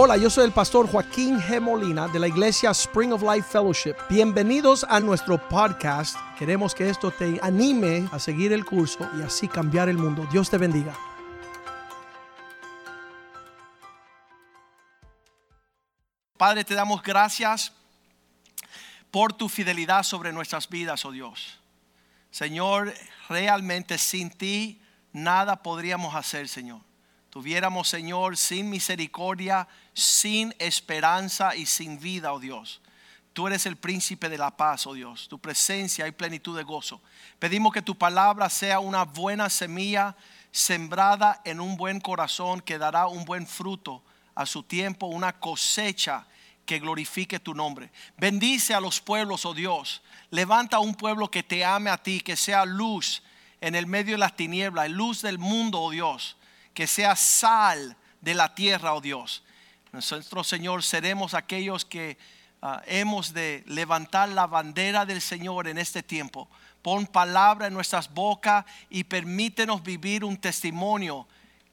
Hola, yo soy el pastor Joaquín G. Molina de la iglesia Spring of Life Fellowship. Bienvenidos a nuestro podcast. Queremos que esto te anime a seguir el curso y así cambiar el mundo. Dios te bendiga. Padre, te damos gracias por tu fidelidad sobre nuestras vidas, oh Dios. Señor, realmente sin ti nada podríamos hacer, Señor. Tuviéramos, Señor, sin misericordia, sin esperanza y sin vida, oh Dios. Tú eres el príncipe de la paz, oh Dios. Tu presencia y plenitud de gozo. Pedimos que tu palabra sea una buena semilla sembrada en un buen corazón que dará un buen fruto a su tiempo, una cosecha que glorifique tu nombre. Bendice a los pueblos, oh Dios. Levanta un pueblo que te ame a ti, que sea luz en el medio de las tinieblas, luz del mundo, oh Dios. Que sea sal de la tierra, oh Dios. Nosotros, Señor, seremos aquellos que ah, hemos de levantar la bandera del Señor en este tiempo. Pon palabra en nuestras bocas y permítenos vivir un testimonio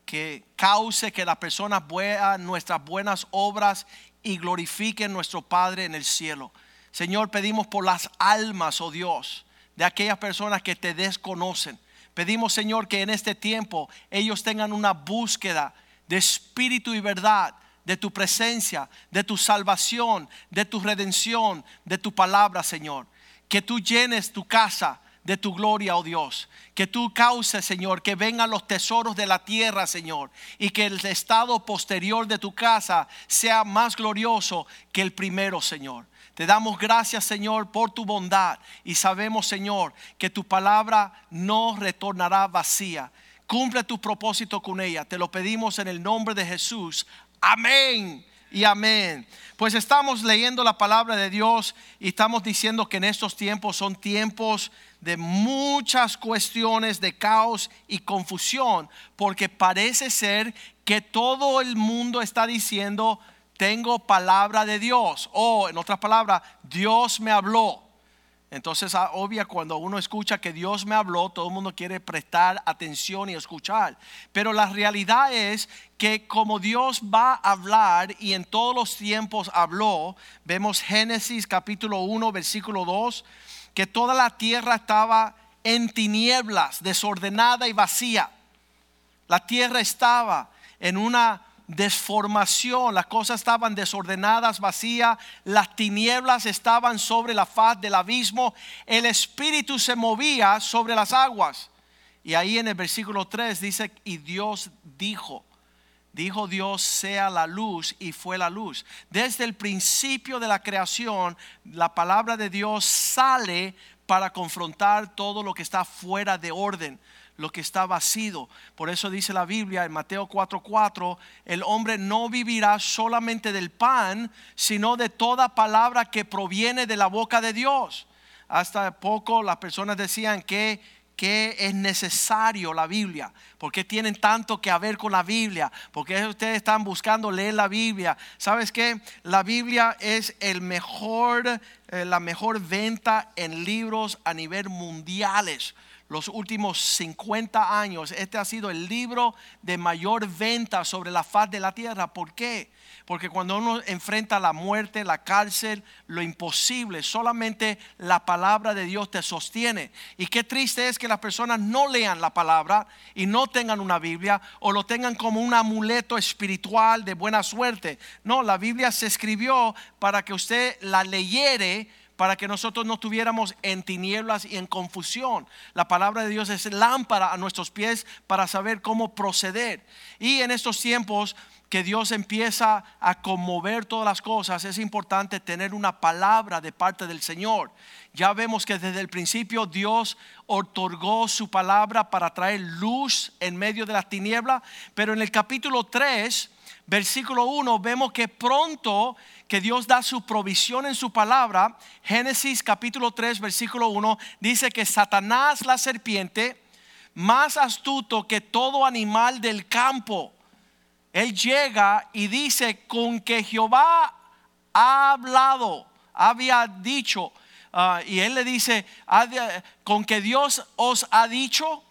que cause que las personas vean nuestras buenas obras y glorifiquen nuestro Padre en el cielo. Señor, pedimos por las almas, oh Dios, de aquellas personas que te desconocen. Pedimos, Señor, que en este tiempo ellos tengan una búsqueda de espíritu y verdad, de tu presencia, de tu salvación, de tu redención, de tu palabra, Señor. Que tú llenes tu casa de tu gloria, oh Dios. Que tú causes, Señor, que vengan los tesoros de la tierra, Señor. Y que el estado posterior de tu casa sea más glorioso que el primero, Señor. Te damos gracias, Señor, por tu bondad. Y sabemos, Señor, que tu palabra no retornará vacía. Cumple tu propósito con ella. Te lo pedimos en el nombre de Jesús. Amén y amén. Pues estamos leyendo la palabra de Dios y estamos diciendo que en estos tiempos son tiempos de muchas cuestiones de caos y confusión, porque parece ser que todo el mundo está diciendo, tengo palabra de Dios, o en otras palabras, Dios me habló. Entonces, ah, obvia, cuando uno escucha que Dios me habló, todo el mundo quiere prestar atención y escuchar. Pero la realidad es que como Dios va a hablar y en todos los tiempos habló, vemos Génesis capítulo 1, versículo 2 que toda la tierra estaba en tinieblas, desordenada y vacía. La tierra estaba en una desformación, las cosas estaban desordenadas, vacías, las tinieblas estaban sobre la faz del abismo, el espíritu se movía sobre las aguas. Y ahí en el versículo 3 dice, y Dios dijo, dijo Dios sea la luz y fue la luz. Desde el principio de la creación, la palabra de Dios sale para confrontar todo lo que está fuera de orden, lo que está vacío. Por eso dice la Biblia en Mateo 4:4, el hombre no vivirá solamente del pan, sino de toda palabra que proviene de la boca de Dios. Hasta poco las personas decían que es necesario la Biblia, por qué tienen tanto que ver con la Biblia, por qué ustedes están buscando leer la Biblia. ¿Sabes qué? La Biblia es el mejor, eh, la mejor venta en libros a nivel mundiales. Los últimos 50 años, este ha sido el libro de mayor venta sobre la faz de la tierra. ¿Por qué? Porque cuando uno enfrenta la muerte, la cárcel, lo imposible, solamente la palabra de Dios te sostiene. Y qué triste es que las personas no lean la palabra y no tengan una Biblia o lo tengan como un amuleto espiritual de buena suerte. No, la Biblia se escribió para que usted la leyere para que nosotros no estuviéramos en tinieblas y en confusión. La palabra de Dios es lámpara a nuestros pies para saber cómo proceder. Y en estos tiempos que Dios empieza a conmover todas las cosas, es importante tener una palabra de parte del Señor. Ya vemos que desde el principio Dios otorgó su palabra para traer luz en medio de las tinieblas, pero en el capítulo 3, versículo 1, vemos que pronto que Dios da su provisión en su palabra, Génesis capítulo 3, versículo 1, dice que Satanás la serpiente, más astuto que todo animal del campo, él llega y dice, con que Jehová ha hablado, había dicho, ah, y él le dice, con que Dios os ha dicho,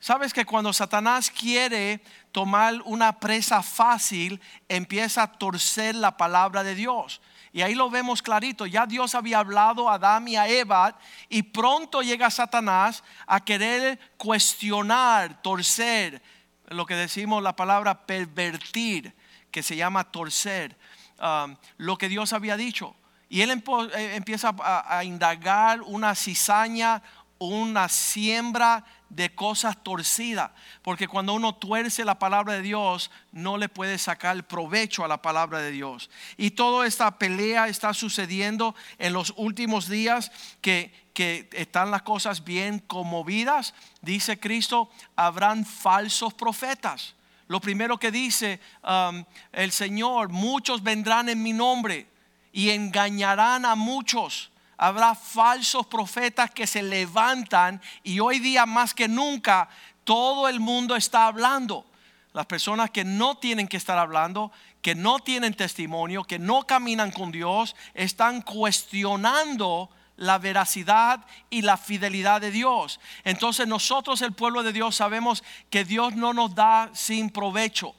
sabes que cuando Satanás quiere tomar una presa fácil, empieza a torcer la palabra de Dios. Y ahí lo vemos clarito. Ya Dios había hablado a Adán y a Eva y pronto llega Satanás a querer cuestionar, torcer, lo que decimos la palabra pervertir, que se llama torcer, um, lo que Dios había dicho. Y él eh, empieza a indagar una cizaña, una siembra de cosas torcidas, porque cuando uno tuerce la palabra de Dios, no le puede sacar provecho a la palabra de Dios. Y toda esta pelea está sucediendo en los últimos días que, que están las cosas bien conmovidas. Dice Cristo, habrán falsos profetas. Lo primero que dice um, el Señor, muchos vendrán en mi nombre y engañarán a muchos habrá falsos profetas que se levantan y hoy día más que nunca todo el mundo está hablando. Las personas que no tienen que estar hablando, que no tienen testimonio, que no caminan con Dios, están cuestionando la veracidad y la fidelidad de Dios. Entonces nosotros, el pueblo de Dios, sabemos que Dios no nos da sin provecho.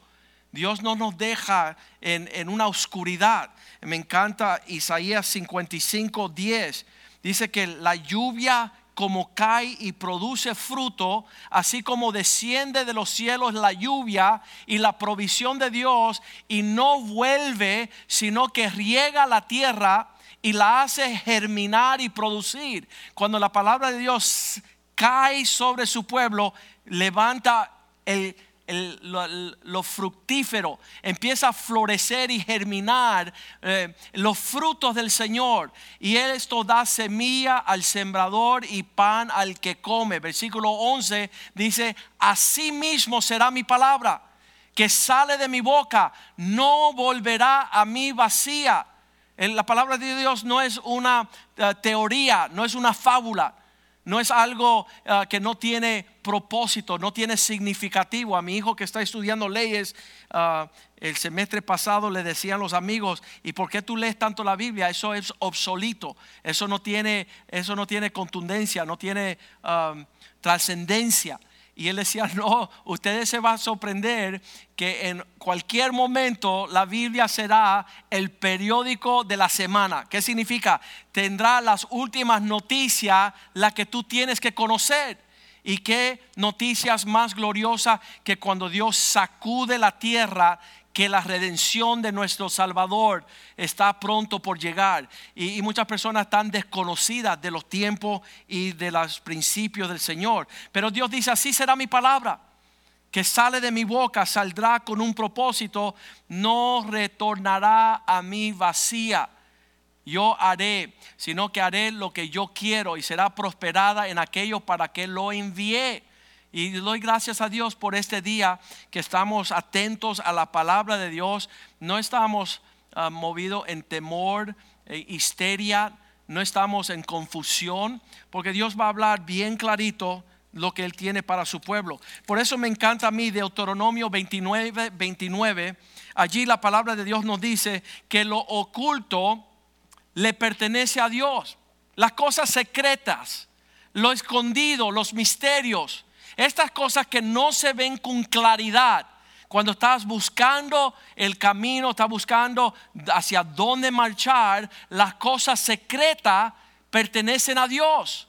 Dios no nos deja en, en una oscuridad me encanta Isaías 55, 10. Dice que la lluvia como cae y produce fruto, así como desciende de los cielos la lluvia y la provisión de Dios y no vuelve, sino que riega la tierra y la hace germinar y producir. Cuando la palabra de Dios cae sobre su pueblo, levanta el lo, fructífero, empieza a florecer y germinar eh, los frutos del Señor. Y esto da semilla al sembrador y pan al que come. Versículo 11 dice, así mismo será mi palabra que sale de mi boca, no volverá a mí vacía. La palabra de Dios no es una eh, teoría, no es una fábula no es algo ah, que no tiene propósito, no tiene significativo. A mi hijo que está estudiando leyes, ah, el semestre pasado le decían los amigos, ¿y por qué tú lees tanto la Biblia? Eso es obsoleto, eso no tiene, eso no tiene contundencia, no tiene ah, trascendencia. Y él decía, no, ustedes se van a sorprender que en cualquier momento la Biblia será el periódico de la semana. ¿Qué significa? Tendrá las últimas noticias, las que tú tienes que conocer. Y qué noticias más gloriosas que cuando Dios sacude la tierra que la redención de nuestro Salvador está pronto por llegar. Y, muchas personas están desconocidas de los tiempos y de los principios del Señor. Pero Dios dice, así será mi palabra, que sale de mi boca, saldrá con un propósito, no retornará a mí vacía. Yo haré, sino que haré lo que yo quiero y será prosperada en aquello para que lo envié. Y doy gracias a Dios por este día que estamos atentos a la palabra de Dios. No estamos ah, movidos en temor, e histeria, no estamos en confusión, porque Dios va a hablar bien clarito lo que Él tiene para su pueblo. Por eso me encanta a mí Deuteronomio 29, 29. Allí la palabra de Dios nos dice que lo oculto le pertenece a Dios. Las cosas secretas, lo escondido, los misterios estas cosas que no se ven con claridad. Cuando estás buscando el camino, estás buscando hacia dónde marchar, las cosas secretas pertenecen a Dios.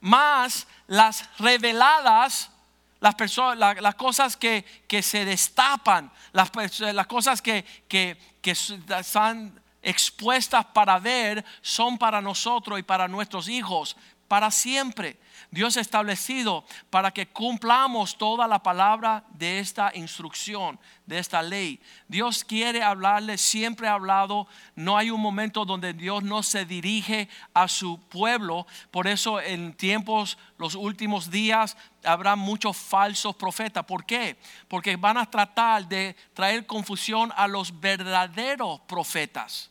Más las reveladas, las, cosas que, se destapan, las, cosas que, que están expuestas para ver, son para nosotros y para nuestros hijos, para siempre. Dios ha establecido para que cumplamos toda la palabra de esta instrucción, de esta ley. Dios quiere hablarle, siempre ha hablado. No hay un momento donde Dios no se dirige a su pueblo. Por eso en tiempos, los últimos días, habrá muchos falsos profetas. ¿Por qué? Porque van a tratar de traer confusión a los verdaderos profetas.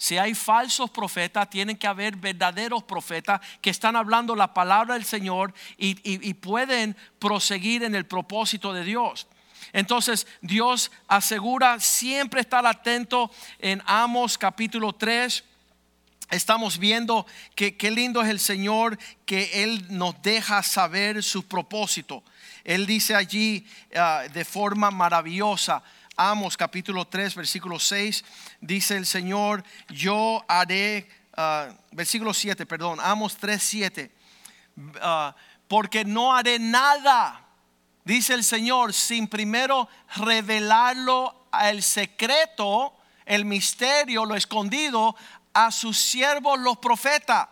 Si hay falsos profetas, tienen que haber verdaderos profetas que están hablando la palabra del Señor y, pueden proseguir en el propósito de Dios. Entonces Dios asegura siempre estar atento en Amos capítulo 3 estamos viendo que qué lindo es el Señor que Él nos deja saber su propósito. Él dice allí ah, de forma maravillosa, Amos capítulo 3, versículo 6, dice el Señor, yo haré, ah, versículo 7, perdón, Amos 3, 7, ah, porque no haré nada, dice el Señor, sin primero revelarlo al secreto, el misterio, lo escondido a sus siervos los profetas.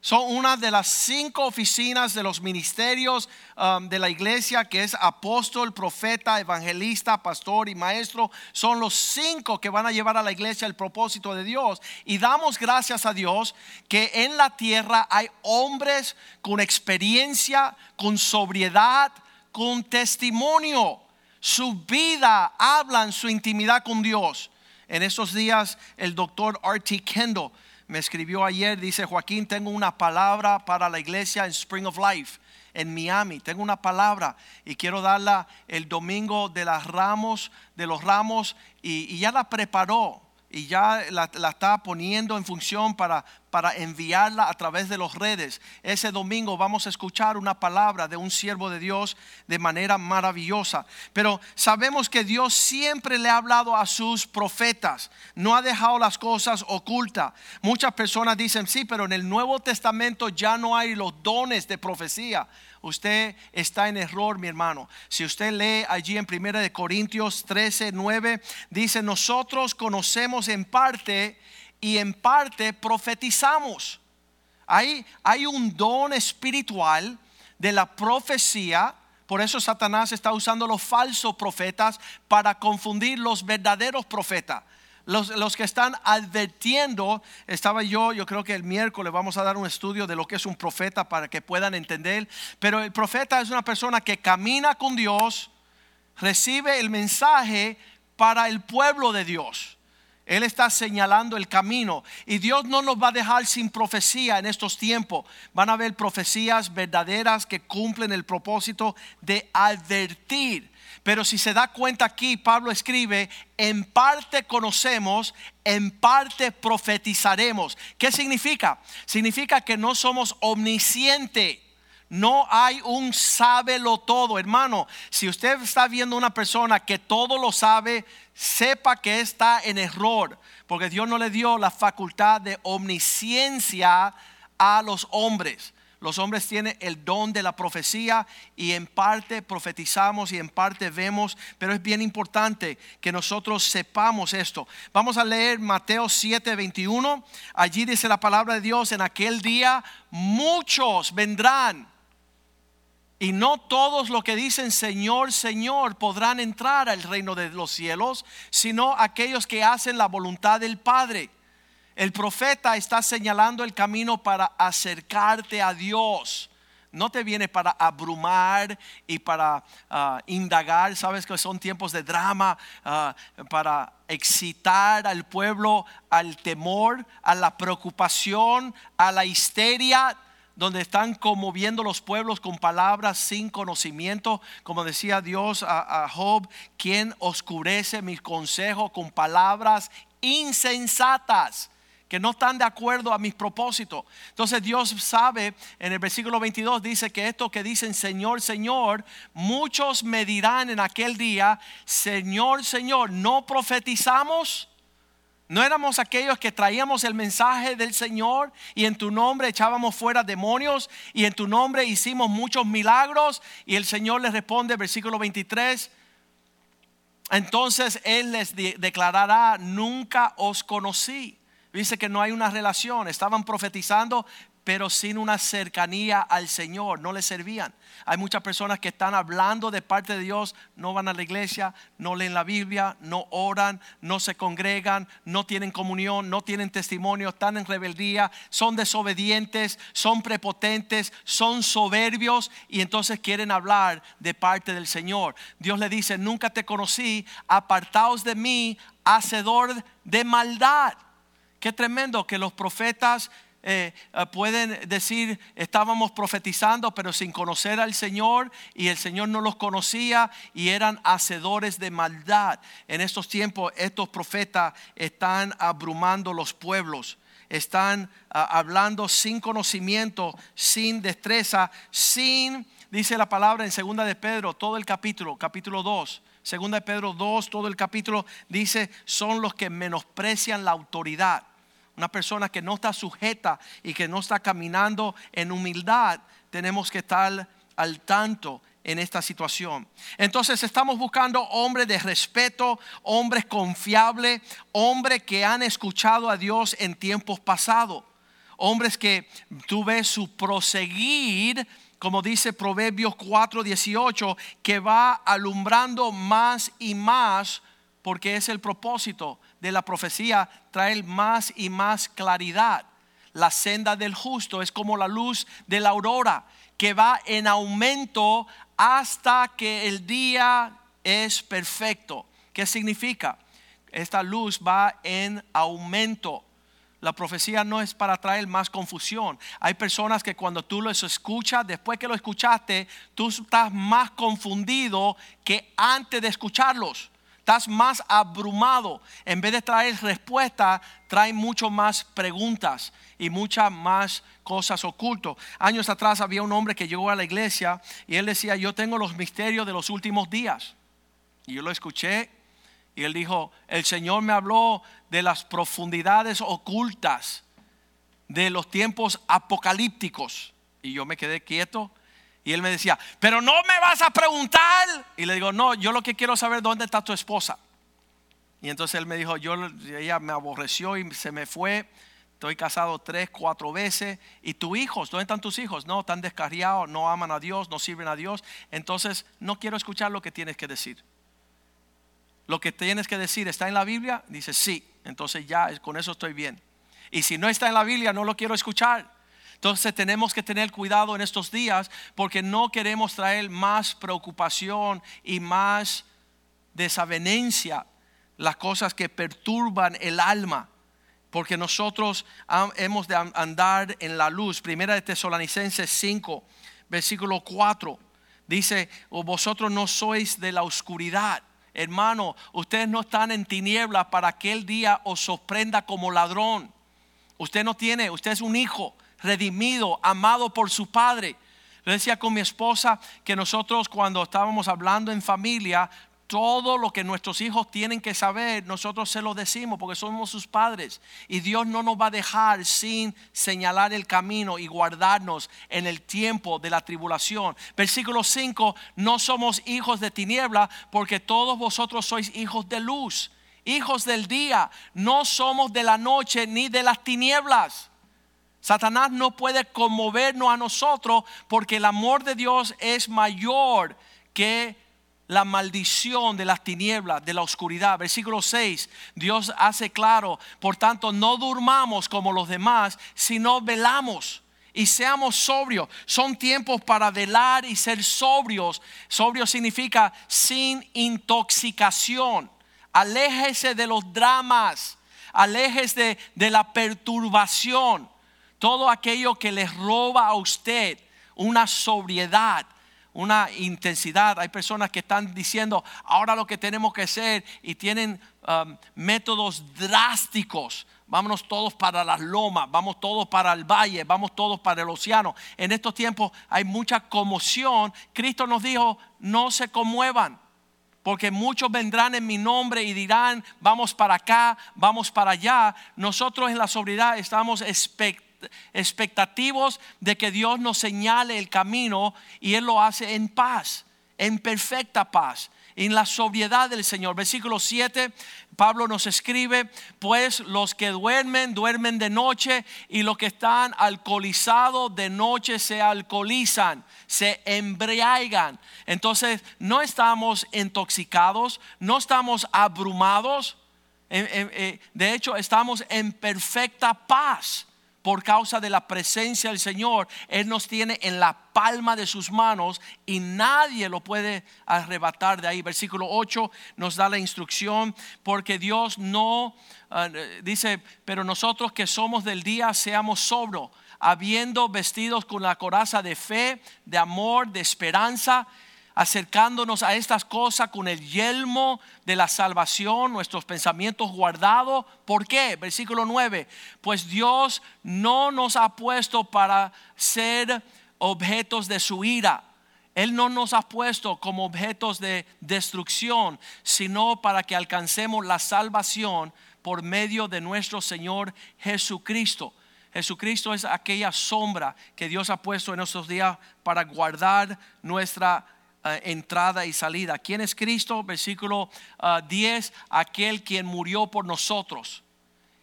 Son una de las cinco oficinas de los ministerios um, de la iglesia, que es apóstol, profeta, evangelista, pastor y maestro. Son los cinco que van a llevar a la iglesia el propósito de Dios. Y damos gracias a Dios que en la tierra hay hombres con experiencia, con sobriedad, con testimonio. Su vida hablan su intimidad con Dios. En estos días el doctor R.T. Kendall me escribió ayer, dice Joaquín, tengo una palabra para la iglesia en Spring of Life, en Miami. Tengo una palabra y quiero darla el domingo de las ramos, de los ramos, y, y ya la preparó y ya la, está poniendo en función para, para enviarla a través de las redes. Ese domingo vamos a escuchar una palabra de un siervo de Dios de manera maravillosa. Pero sabemos que Dios siempre le ha hablado a sus profetas, no ha dejado las cosas ocultas. Muchas personas dicen, sí, pero en el Nuevo Testamento ya no hay los dones de profecía usted está en error, mi hermano. Si usted lee allí en 1 Corintios 13, 9, dice, nosotros conocemos en parte y en parte profetizamos. Hay, hay un don espiritual de la profecía. Por eso Satanás está usando los falsos profetas para confundir los verdaderos profetas los, que están advirtiendo, estaba yo, yo creo que el miércoles vamos a dar un estudio de lo que es un profeta para que puedan entender, pero el profeta es una persona que camina con Dios, recibe el mensaje para el pueblo de Dios. Él está señalando el camino y Dios no nos va a dejar sin profecía en estos tiempos. Van a haber profecías verdaderas que cumplen el propósito de advertir pero si se da cuenta aquí, Pablo escribe, en parte conocemos, en parte profetizaremos. ¿Qué significa? Significa que no somos omniscientes. No hay un sábelo todo, hermano. Si usted está viendo una persona que todo lo sabe, sepa que está en error, porque Dios no le dio la facultad de omnisciencia a los hombres. Los hombres tienen el don de la profecía y en parte profetizamos y en parte vemos, pero es bien importante que nosotros sepamos esto. Vamos a leer Mateo 7, 21. Allí dice la palabra de Dios, en aquel día muchos vendrán. Y no todos los que dicen Señor, Señor podrán entrar al reino de los cielos, sino aquellos que hacen la voluntad del Padre. El profeta está señalando el camino para acercarte a Dios. No te viene para abrumar y para ah, indagar. Sabes que son tiempos de drama, ah, para excitar al pueblo al temor, a la preocupación, a la histeria donde están conmoviendo los pueblos con palabras sin conocimiento, como decía Dios a, Job, quien oscurece mi consejo con palabras insensatas que no están de acuerdo a mis propósitos. Entonces Dios sabe, en el versículo 22 dice que esto que dicen Señor, Señor, muchos me dirán en aquel día, Señor, Señor, ¿no profetizamos? ¿No éramos aquellos que traíamos el mensaje del Señor y en tu nombre echábamos fuera demonios y en tu nombre hicimos muchos milagros? Y el Señor les responde, versículo 23, entonces Él les declarará, nunca os conocí. Dice que no hay una relación. Estaban profetizando, pero sin una cercanía al Señor. No le servían. Hay muchas personas que están hablando de parte de Dios, no van a la iglesia, no leen la Biblia, no oran, no se congregan, no tienen comunión, no tienen testimonio, están en rebeldía, son desobedientes, son prepotentes, son soberbios y entonces quieren hablar de parte del Señor. Dios le dice, nunca te conocí, apartaos de mí, hacedor de maldad. Qué tremendo que los profetas eh, eh, pueden decir, estábamos profetizando, pero sin conocer al Señor, y el Señor no los conocía y eran hacedores de maldad. En estos tiempos, estos profetas están abrumando los pueblos. están ah, hablando sin conocimiento, sin destreza, sin, dice la palabra en segunda de Pedro, todo el capítulo, capítulo 2. Segunda de Pedro 2, todo el capítulo dice, son los que menosprecian la autoridad. Una persona que no está sujeta y que no está caminando en humildad, tenemos que estar al tanto en esta situación. Entonces estamos buscando hombres de respeto, hombres confiables, hombres que han escuchado a Dios en tiempos pasados, hombres que tú ves su proseguir, como dice Proverbios 4:18, que va alumbrando más y más porque es el propósito de la profecía traer más y más claridad. La senda del justo es como la luz de la aurora que va en aumento hasta que el día es perfecto. ¿Qué significa? Esta luz va en aumento. La profecía no es para traer más confusión. Hay personas que cuando tú los escuchas, después que lo escuchaste, tú estás más confundido que antes de escucharlos. Estás más abrumado. En vez de traer respuesta, trae mucho más preguntas y muchas más cosas ocultas. Años atrás había un hombre que llegó a la iglesia y él decía, yo tengo los misterios de los últimos días. Y yo lo escuché y él dijo, el Señor me habló de las profundidades ocultas de los tiempos apocalípticos. Y yo me quedé quieto y él me decía, pero no me vas a preguntar. Y le digo, no, yo lo que quiero saber dónde está tu esposa. Y entonces él me dijo, yo, ella me aborreció y se me fue. Estoy casado tres, cuatro veces. ¿Y tus hijos? ¿Dónde están tus hijos? No, están descarriados, no aman a Dios, no sirven a Dios. Entonces no quiero escuchar lo que tienes que decir. Lo que tienes que decir está en la Biblia. Dice, sí. Entonces ya con eso estoy bien. Y si no está en la Biblia, no lo quiero escuchar. Entonces tenemos que tener cuidado en estos días porque no queremos traer más preocupación y más desavenencia, las cosas que perturban el alma. Porque nosotros hemos de andar en la luz. Primera de Tesalonicenses 5, versículo 4. Dice, vosotros no sois de la oscuridad. Hermano, ustedes no están en tinieblas para que el día os sorprenda como ladrón. Usted no tiene, usted es un hijo redimido, amado por su Padre. Le decía con mi esposa que nosotros cuando estábamos hablando en familia, todo lo que nuestros hijos tienen que saber, nosotros se lo decimos porque somos sus padres. Y Dios no nos va a dejar sin señalar el camino y guardarnos en el tiempo de la tribulación. Versículo 5, no somos hijos de tiniebla porque todos vosotros sois hijos de luz, hijos del día. No somos de la noche ni de las tinieblas. Satanás no puede conmovernos a nosotros porque el amor de Dios es mayor que la maldición de las tinieblas, de la oscuridad. Versículo 6, Dios hace claro, por tanto no durmamos como los demás, sino velamos y seamos sobrios. Son tiempos para velar y ser sobrios. Sobrio significa sin intoxicación. Aléjese de los dramas, aléjese de la perturbación todo aquello que les roba a usted una sobriedad, una intensidad. Hay personas que están diciendo, ahora lo que tenemos que hacer y tienen um, métodos drásticos. Vámonos todos para las lomas, vamos todos para el valle, vamos todos para el océano. En estos tiempos hay mucha conmoción. Cristo nos dijo, no se conmuevan, porque muchos vendrán en mi nombre y dirán, vamos para acá, vamos para allá. Nosotros en la sobriedad estamos expectativos de que Dios nos señale el camino y Él lo hace en paz, en perfecta paz, en la sobriedad del Señor. Versículo 7, Pablo nos escribe, pues los que duermen, duermen de noche y los que están alcoholizados de noche se alcoholizan, se embriagan. Entonces no estamos intoxicados, no estamos abrumados. Eh, de hecho, estamos en perfecta paz por causa de la presencia del Señor. Él nos tiene en la palma de sus manos y nadie lo puede arrebatar de ahí. Versículo 8 nos da la instrucción porque Dios no ah, dice, pero nosotros que somos del día seamos sobros, habiendo vestidos con la coraza de fe, de amor, de esperanza acercándonos a estas cosas con el yelmo de la salvación, nuestros pensamientos guardados. ¿Por qué? Versículo 9. Pues Dios no nos ha puesto para ser objetos de su ira. Él no nos ha puesto como objetos de destrucción, sino para que alcancemos la salvación por medio de nuestro Señor Jesucristo. Jesucristo es aquella sombra que Dios ha puesto en estos días para guardar nuestra entrada y salida. ¿Quién es Cristo? Versículo 10, eh, aquel quien murió por nosotros.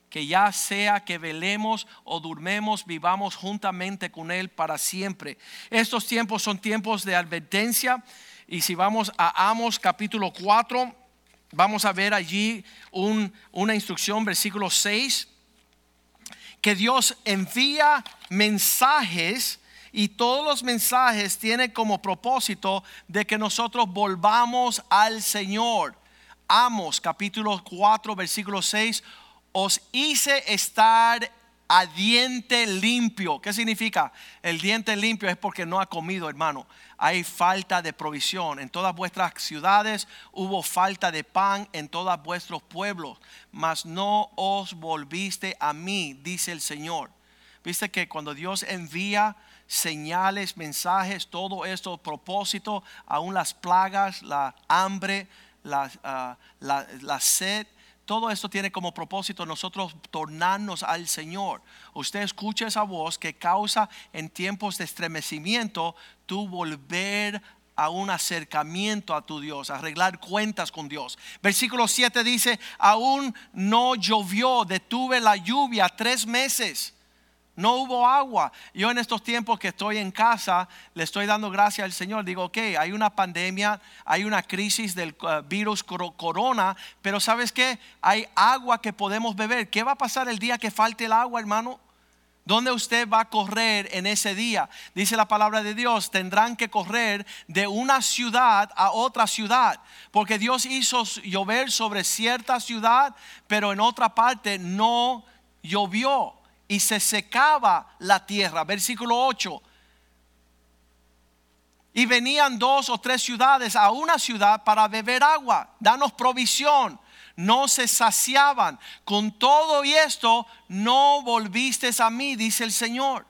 Que ya sea que velemos o durmemos, vivamos juntamente con Él para siempre. Estos tiempos son tiempos de advertencia. Y si vamos a Amos capítulo 4, vamos a ver allí una instrucción, versículo 6, que Dios envía mensajes y todos los mensajes tienen como propósito de que nosotros volvamos al Señor. Amos capítulo 4 versículo 6, os hice estar a diente limpio. ¿Qué significa? El diente limpio es porque no ha comido, hermano. Hay falta de provisión. En todas vuestras ciudades hubo falta de pan en todos vuestros pueblos, mas no os volviste a mí, dice el Señor. Viste que cuando Dios envía señales, mensajes, todo esto, propósito, aún las plagas, la hambre, ah, la, la, sed, todo esto tiene como propósito nosotros tornarnos al Señor. Usted escucha esa voz que causa en tiempos de estremecimiento tu volver a un acercamiento a tu Dios, arreglar cuentas con Dios. Versículo 7 dice, aún no llovió, detuve la lluvia tres meses no hubo agua. Yo en estos tiempos que estoy en casa, le estoy dando gracias al Señor. Digo, ok, hay una pandemia, hay una crisis del uh, virus corona, pero ¿sabes qué? Hay agua que podemos beber. ¿Qué va a pasar el día que falte el agua, hermano? ¿Dónde usted va a correr en ese día? Dice la palabra de Dios, tendrán que correr de una ciudad a otra ciudad, porque Dios hizo llover sobre cierta ciudad, pero en otra parte no llovió y se secaba la tierra. Versículo 8. Y venían dos o tres ciudades a una ciudad para beber agua. Danos provisión. No se saciaban. Con todo y esto no volviste a mí, dice el Señor.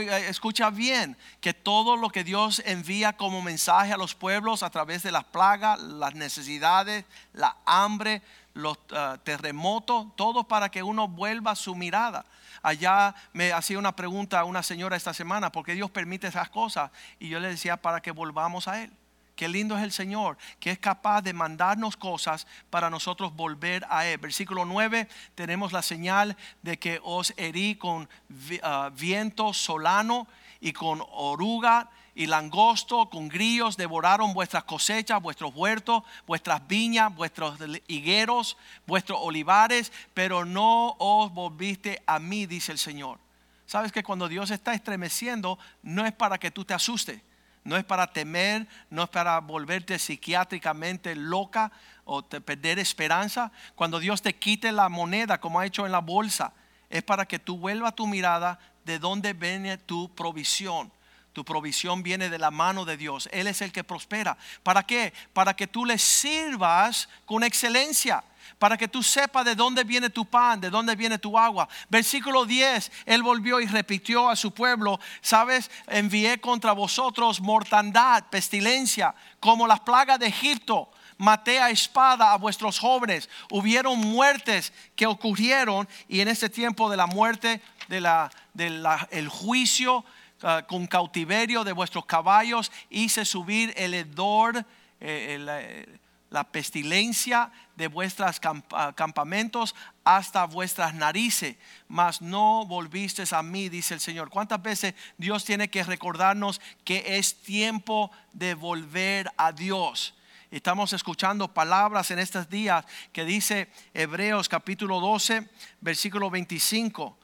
Eh, escucha bien que todo lo que Dios envía como mensaje a los pueblos a través de las plagas, las necesidades, la hambre, los uh, terremotos, todo para que uno vuelva su mirada. Allá me hacía una pregunta a una señora esta semana, ¿por qué Dios permite esas cosas? Y yo le decía, para que volvamos a Él. Qué lindo es el Señor, que es capaz de mandarnos cosas para nosotros volver a Él. Versículo 9, tenemos la señal de que os herí con uh, viento solano y con oruga y langosto con grillos devoraron vuestras cosechas, vuestros huertos, vuestras viñas, vuestros higueros, vuestros olivares, pero no os volviste a mí, dice el Señor. Sabes que cuando Dios está estremeciendo, no es para que tú te asustes, no es para temer, no es para volverte psiquiátricamente loca o te perder esperanza. Cuando Dios te quite la moneda, como ha hecho en la bolsa, es para que tú vuelvas tu mirada de dónde viene tu provisión tu provisión viene de la mano de Dios. Él es el que prospera. ¿Para qué? Para que tú le sirvas con excelencia. Para que tú sepas de dónde viene tu pan, de dónde viene tu agua. Versículo 10, Él volvió y repitió a su pueblo, sabes, envié contra vosotros mortandad, pestilencia, como las plagas de Egipto. Maté a espada a vuestros jóvenes. Hubieron muertes que ocurrieron y en ese tiempo de la muerte, del de juicio, Ah, con cautiverio de vuestros caballos, hice subir el hedor, eh, eh, la pestilencia de vuestros ah, campamentos hasta vuestras narices, mas no volvisteis a mí, dice el Señor. ¿Cuántas veces Dios tiene que recordarnos que es tiempo de volver a Dios? Estamos escuchando palabras en estos días que dice Hebreos capítulo 12, versículo 25.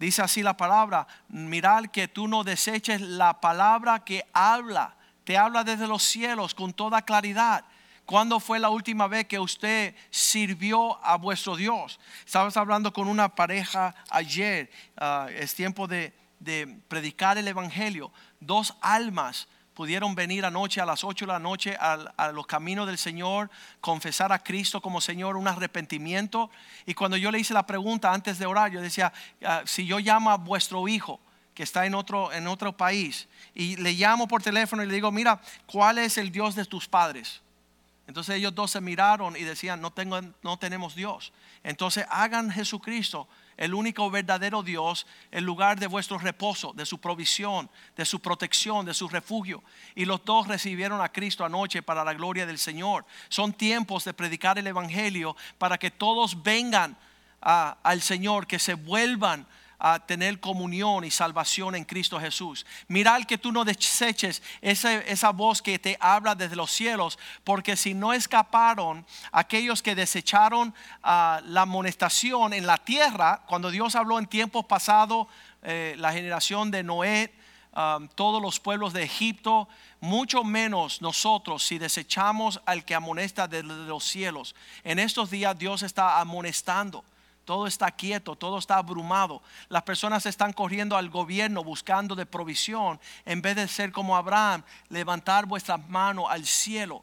Dice así la palabra, mirad que tú no deseches la palabra que habla, te habla desde los cielos con toda claridad. ¿Cuándo fue la última vez que usted sirvió a vuestro Dios? Estabas hablando con una pareja ayer, ah, es tiempo de, de predicar el Evangelio. Dos almas pudieron venir anoche a las 8 de la noche a, los caminos del Señor, confesar a Cristo como Señor, un arrepentimiento. Y cuando yo le hice la pregunta antes de orar, yo decía, ah, si yo llamo a vuestro hijo que está en otro, en otro país y le llamo por teléfono y le digo, mira, ¿cuál es el Dios de tus padres? Entonces ellos dos se miraron y decían, no, tengo, no tenemos Dios. Entonces hagan Jesucristo el único verdadero Dios, el lugar de vuestro reposo, de su provisión, de su protección, de su refugio. Y los dos recibieron a Cristo anoche para la gloria del Señor. Son tiempos de predicar el Evangelio para que todos vengan al Señor, que se vuelvan a tener comunión y salvación en Cristo Jesús. Mirar que tú no deseches esa, esa voz que te habla desde los cielos, porque si no escaparon aquellos que desecharon ah, la amonestación en la tierra, cuando Dios habló en tiempos pasados, eh, la generación de Noé, ah, todos los pueblos de Egipto, mucho menos nosotros si desechamos al que amonesta desde los cielos. En estos días Dios está amonestando todo está quieto, todo está abrumado. Las personas están corriendo al gobierno buscando de provisión en vez de ser como Abraham, levantar vuestras manos al cielo.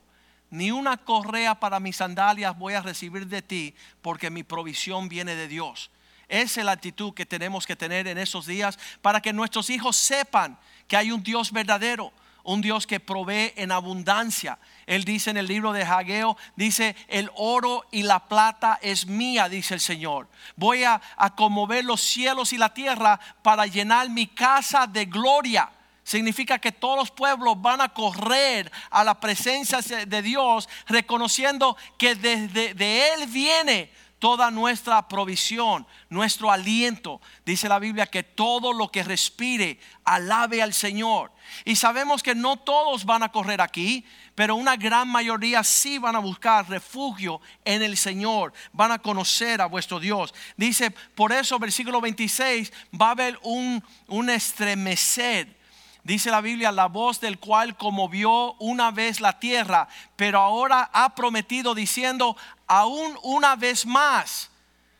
Ni una correa para mis sandalias voy a recibir de ti porque mi provisión viene de Dios. Esa es la actitud que tenemos que tener en esos días para que nuestros hijos sepan que hay un Dios verdadero un Dios que provee en abundancia. Él dice en el libro de Hageo, dice, el oro y la plata es mía, dice el Señor. Voy a, a conmover los cielos y la tierra para llenar mi casa de gloria. Significa que todos los pueblos van a correr a la presencia de Dios, reconociendo que desde de Él viene toda nuestra provisión, nuestro aliento. Dice la Biblia que todo lo que respire alabe al Señor. Y sabemos que no todos van a correr aquí, pero una gran mayoría sí van a buscar refugio en el Señor, van a conocer a vuestro Dios. Dice, por eso versículo 26 va a haber un, un estremecer. Dice la Biblia, la voz del cual conmovió una vez la tierra, pero ahora ha prometido diciendo, aún una vez más,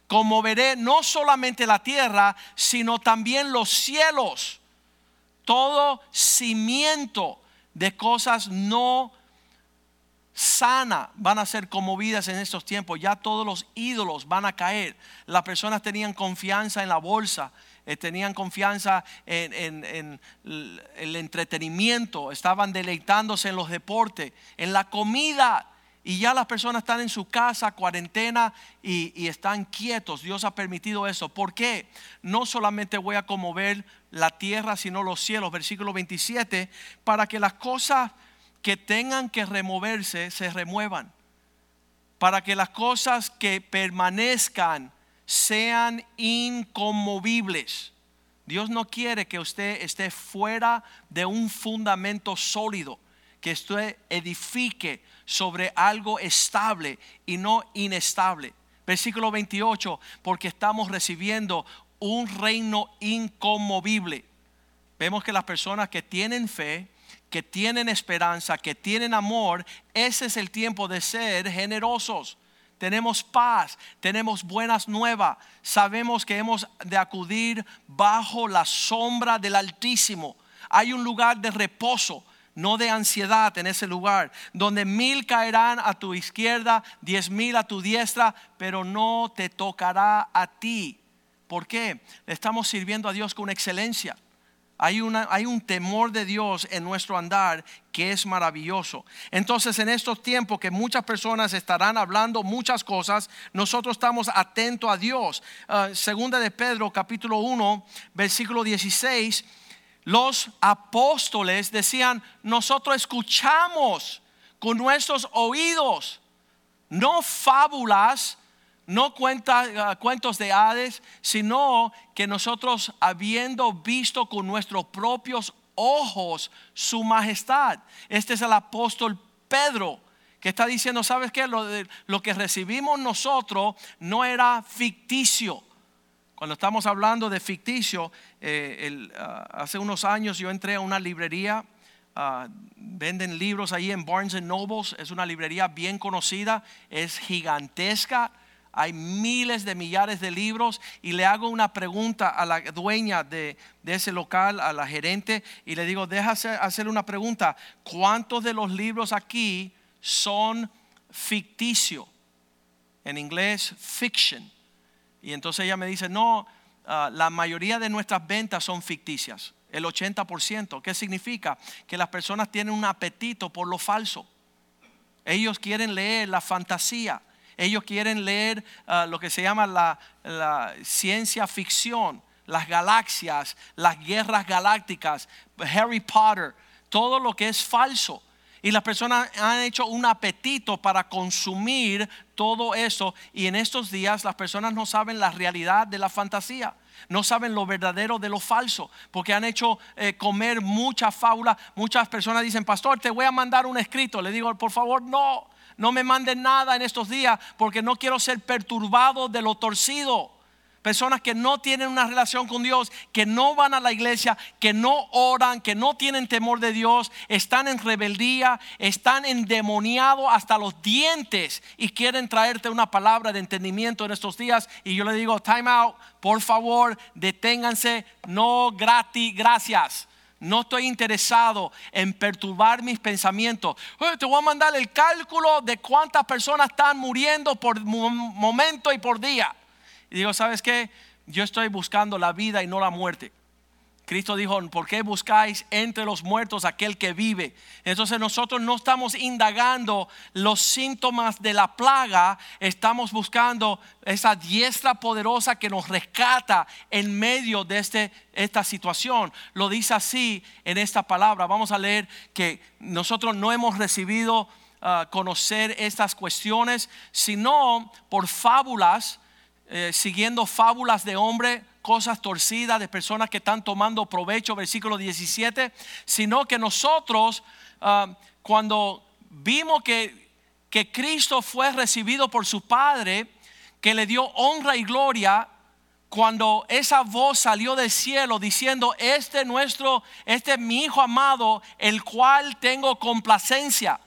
conmoveré no solamente la tierra, sino también los cielos todo cimiento de cosas no sana van a ser conmovidas en estos tiempos. Ya todos los ídolos van a caer. Las personas tenían confianza en la bolsa, eh, tenían confianza en, en, el entretenimiento, estaban deleitándose en los deportes, en la comida y ya las personas están en su casa, cuarentena y, están quietos. Dios ha permitido eso. ¿Por qué? No solamente voy a conmover la tierra, sino los cielos. Versículo 27, para que las cosas que tengan que removerse se remuevan. Para que las cosas que permanezcan sean inconmovibles. Dios no quiere que usted esté fuera de un fundamento sólido, que usted edifique sobre algo estable y no inestable. Versículo 28, porque estamos recibiendo un reino inconmovible. Vemos que las personas que tienen fe, que tienen esperanza, que tienen amor, ese es el tiempo de ser generosos. Tenemos paz, tenemos buenas nuevas, sabemos que hemos de acudir bajo la sombra del Altísimo. Hay un lugar de reposo no de ansiedad en ese lugar, donde mil caerán a tu izquierda, diez mil a tu diestra, pero no te tocará a ti. ¿Por qué? Estamos sirviendo a Dios con excelencia. Hay, una, hay, un temor de Dios en nuestro andar que es maravilloso. Entonces en estos tiempos que muchas personas estarán hablando muchas cosas, nosotros estamos atentos a Dios. Ah, segunda de Pedro capítulo 1, versículo 16 los apóstoles decían, nosotros escuchamos con nuestros oídos, no fábulas, no ah, cuentos de Hades, sino que nosotros habiendo visto con nuestros propios ojos su majestad. Este es el apóstol Pedro que está diciendo, ¿sabes qué? Lo, lo que recibimos nosotros no era ficticio cuando estamos hablando de ficticio, eh, ah, hace unos años yo entré a una librería, ah, venden libros ahí en Barnes Nobles, es una librería bien conocida, es gigantesca, hay miles de millares de libros y le hago una pregunta a la dueña de, ese local, a la gerente, y le digo, déjase hacer una pregunta, ¿cuántos de los libros aquí son ficticios? En inglés, fiction. Y entonces ella me dice, no, ah, la mayoría de nuestras ventas son ficticias, el 80%. ¿Qué significa? Que las personas tienen un apetito por lo falso. Ellos quieren leer la fantasía. Ellos quieren leer ah, lo que se llama la, ciencia ficción, las galaxias, las guerras galácticas, Harry Potter, todo lo que es falso. Y las personas han hecho un apetito para consumir todo eso. Y en estos días las personas no saben la realidad de la fantasía. No saben lo verdadero de lo falso. Porque han hecho eh, comer mucha fábula. Muchas personas dicen, pastor, te voy a mandar un escrito. Le digo, por favor, no no me manden nada en estos días porque no quiero ser perturbado de lo torcido. Personas que no tienen una relación con Dios, que no van a la iglesia, que no oran, que no tienen temor de Dios, están en rebeldía, están endemoniados hasta los dientes y quieren traerte una palabra de entendimiento en estos días. Y yo le digo, time out, por favor, deténganse, no gratis, gracias. No estoy interesado en perturbar mis pensamientos. te voy a mandar el cálculo de cuántas personas están muriendo por momento y por día. Y digo, ¿sabes qué? Yo estoy buscando la vida y no la muerte. Cristo dijo, ¿por qué buscáis entre los muertos aquel que vive? Entonces nosotros no estamos indagando los síntomas de la plaga, estamos buscando esa diestra poderosa que nos rescata en medio de este, esta situación. Lo dice así en esta palabra. Vamos a leer que nosotros no hemos recibido ah, conocer estas cuestiones, sino por fábulas, eh, siguiendo fábulas de hombre cosas torcidas de personas que están tomando provecho, versículo 17, sino que nosotros ah, cuando vimos que, que Cristo fue recibido por su Padre, que le dio honra y gloria, cuando esa voz salió del cielo diciendo, este nuestro, este es mi Hijo amado, el cual tengo complacencia.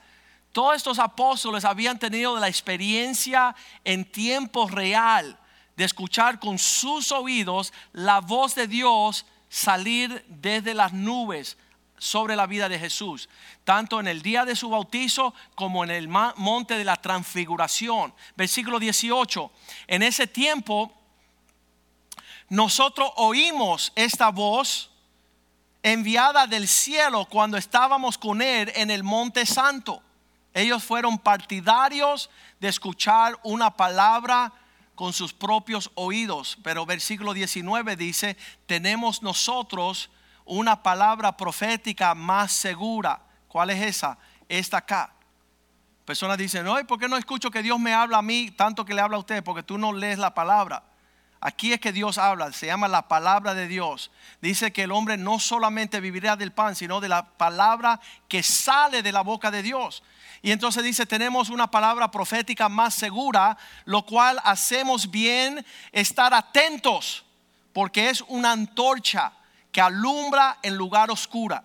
Todos estos apóstoles habían tenido la experiencia en tiempo real de escuchar con sus oídos la voz de Dios salir desde las nubes sobre la vida de Jesús, tanto en el día de su bautizo como en el monte de la transfiguración. Versículo 18, en ese tiempo nosotros oímos esta voz enviada del cielo cuando estábamos con él en el monte santo. Ellos fueron partidarios de escuchar una palabra con sus propios oídos. Pero versículo 19 dice, tenemos nosotros una palabra profética más segura. ¿Cuál es esa? Esta acá. Personas dicen, no, ¿por qué no escucho que Dios me habla a mí tanto que le habla a usted? Porque tú no lees la palabra. Aquí es que Dios habla, se llama la palabra de Dios. Dice que el hombre no solamente vivirá del pan, sino de la palabra que sale de la boca de Dios. Y entonces dice, tenemos una palabra profética más segura, lo cual hacemos bien estar atentos, porque es una antorcha que alumbra en lugar oscura.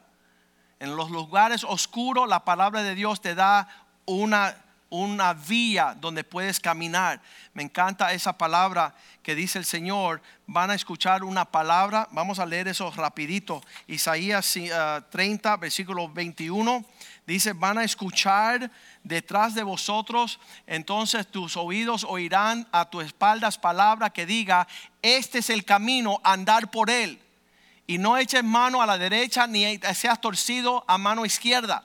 En los lugares oscuros la palabra de Dios te da una, una vía donde puedes caminar. Me encanta esa palabra que dice el Señor. Van a escuchar una palabra. Vamos a leer eso rapidito. Isaías 30, ah, versículo 21 Dice, van a escuchar detrás de vosotros, entonces tus oídos oirán a tus espaldas palabra que diga, este es el camino, andar por él. Y no eches mano a la derecha ni seas torcido a mano izquierda.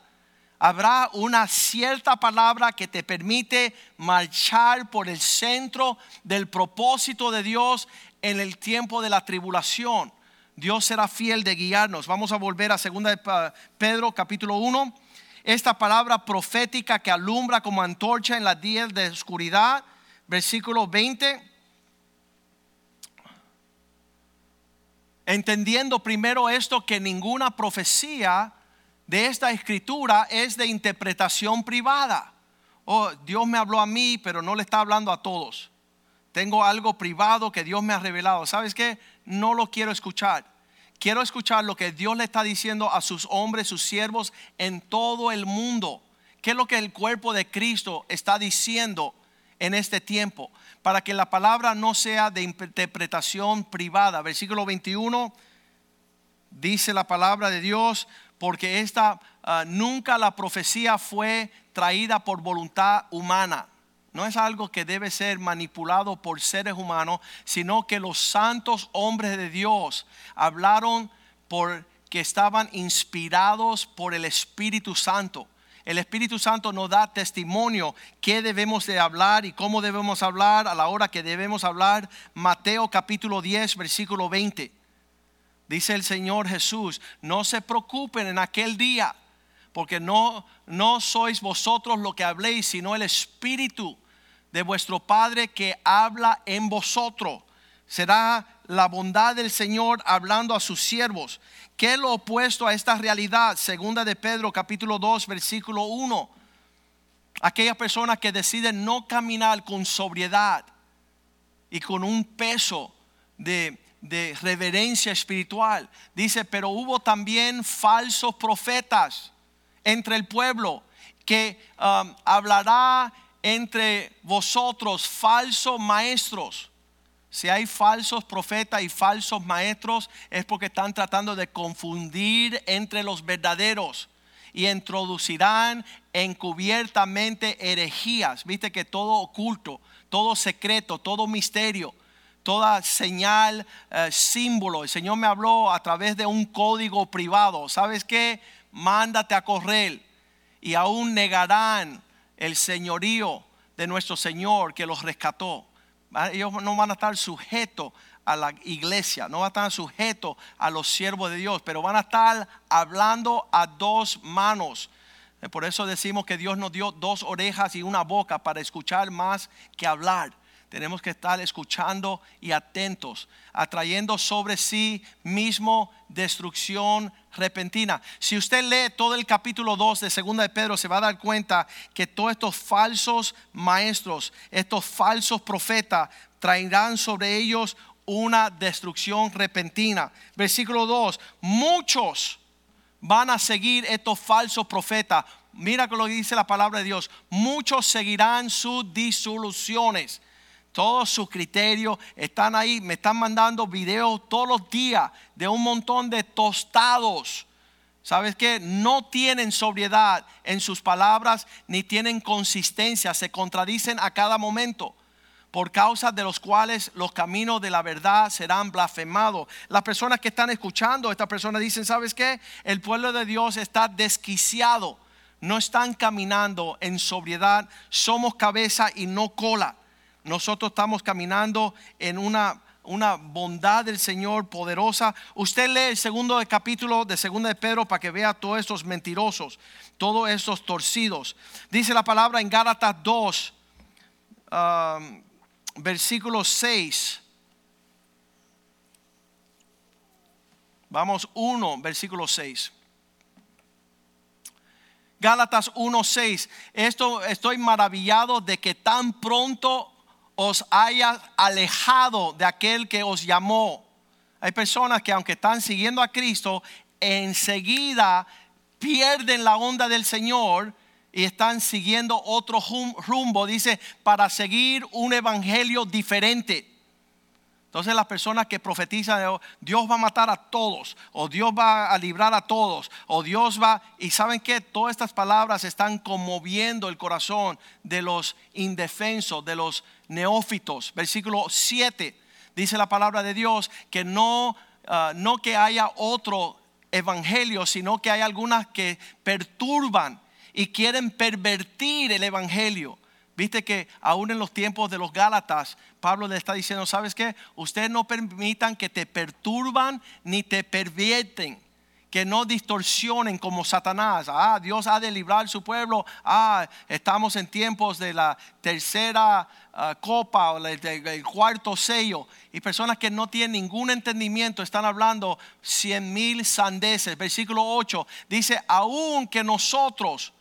Habrá una cierta palabra que te permite marchar por el centro del propósito de Dios en el tiempo de la tribulación. Dios será fiel de guiarnos. Vamos a volver a 2 Pedro capítulo 1 esta palabra profética que alumbra como antorcha en las días de oscuridad, versículo 20. Entendiendo primero esto que ninguna profecía de esta escritura es de interpretación privada. Oh, Dios me habló a mí, pero no le está hablando a todos. Tengo algo privado que Dios me ha revelado. ¿Sabes qué? No lo quiero escuchar. Quiero escuchar lo que Dios le está diciendo a sus hombres, sus siervos en todo el mundo. ¿Qué es lo que el cuerpo de Cristo está diciendo en este tiempo, para que la palabra no sea de interpretación privada. Versículo 21 dice la palabra de Dios, porque esta ah, nunca la profecía fue traída por voluntad humana. No es algo que debe ser manipulado por seres humanos, sino que los santos hombres de Dios hablaron por que estaban inspirados por el Espíritu Santo. El Espíritu Santo nos da testimonio qué debemos de hablar y cómo debemos hablar a la hora que debemos hablar. Mateo capítulo 10, versículo 20. Dice el Señor Jesús, no se preocupen en aquel día, porque no, no sois vosotros lo que habléis, sino el Espíritu de vuestro Padre que habla en vosotros. Será la bondad del Señor hablando a sus siervos. ¿Qué es lo opuesto a esta realidad? Segunda de Pedro capítulo 2 versículo 1. Aquellas personas que deciden no caminar con sobriedad y con un peso de, de reverencia espiritual. Dice, pero hubo también falsos profetas entre el pueblo que um, hablará entre vosotros falsos maestros. Si hay falsos profetas y falsos maestros es porque están tratando de confundir entre los verdaderos y introducirán encubiertamente herejías. Viste que todo oculto, todo secreto, todo misterio, toda señal, eh, símbolo. El Señor me habló a través de un código privado. ¿Sabes qué? Mándate a correr y aún negarán el señorío de nuestro Señor que los rescató. Ellos no van a estar sujetos a la iglesia, no van a estar sujetos a los siervos de Dios, pero van a estar hablando a dos manos. Eh, por eso decimos que Dios nos dio dos orejas y una boca para escuchar más que hablar. Tenemos que estar escuchando y atentos, atrayendo sobre sí mismo destrucción repentina. Si usted lee todo el capítulo 2 de Segunda de Pedro, se va a dar cuenta que todos estos falsos maestros, estos falsos profetas, traerán sobre ellos una destrucción repentina. Versículo 2, muchos van a seguir estos falsos profetas. Mira lo que dice la palabra de Dios. Muchos seguirán sus disoluciones todos sus criterios están ahí. Me están mandando videos todos los días de un montón de tostados. ¿Sabes qué? No tienen sobriedad en sus palabras ni tienen consistencia. Se contradicen a cada momento. Por causa de los cuales los caminos de la verdad serán blasfemados. Las personas que están escuchando, estas personas dicen, ¿sabes qué? El pueblo de Dios está desquiciado. No están caminando en sobriedad. Somos cabeza y no cola. Nosotros estamos caminando en una, una bondad del Señor poderosa. Usted lee el segundo capítulo de Segunda de Pedro para que vea todos estos mentirosos, todos estos torcidos. Dice la palabra en Gálatas 2, um, versículo 6. Vamos 1, versículo 6. Gálatas 1:6. Esto estoy maravillado de que tan pronto os haya alejado de aquel que os llamó. Hay personas que aunque están siguiendo a Cristo, enseguida pierden la onda del Señor y están siguiendo otro rumbo, dice, para seguir un evangelio diferente. Entonces las personas que profetizan, oh, Dios va a matar a todos, o Dios va a librar a todos, o Dios va, y saben que todas estas palabras están conmoviendo el corazón de los indefensos, de los neófitos. Versículo 7 dice la palabra de Dios que no, ah, no que haya otro evangelio, sino que hay algunas que perturban y quieren pervertir el evangelio. Viste que aún en los tiempos de los Gálatas, Pablo le está diciendo, ¿sabes qué? Ustedes no permitan que te perturban ni te pervierten, que no distorsionen como Satanás. Ah, Dios ha de librar su pueblo. Ah, estamos en tiempos de la tercera ah, copa o el, cuarto sello. Y personas que no tienen ningún entendimiento están hablando cien mil sandeces. Versículo 8 dice, aún que nosotros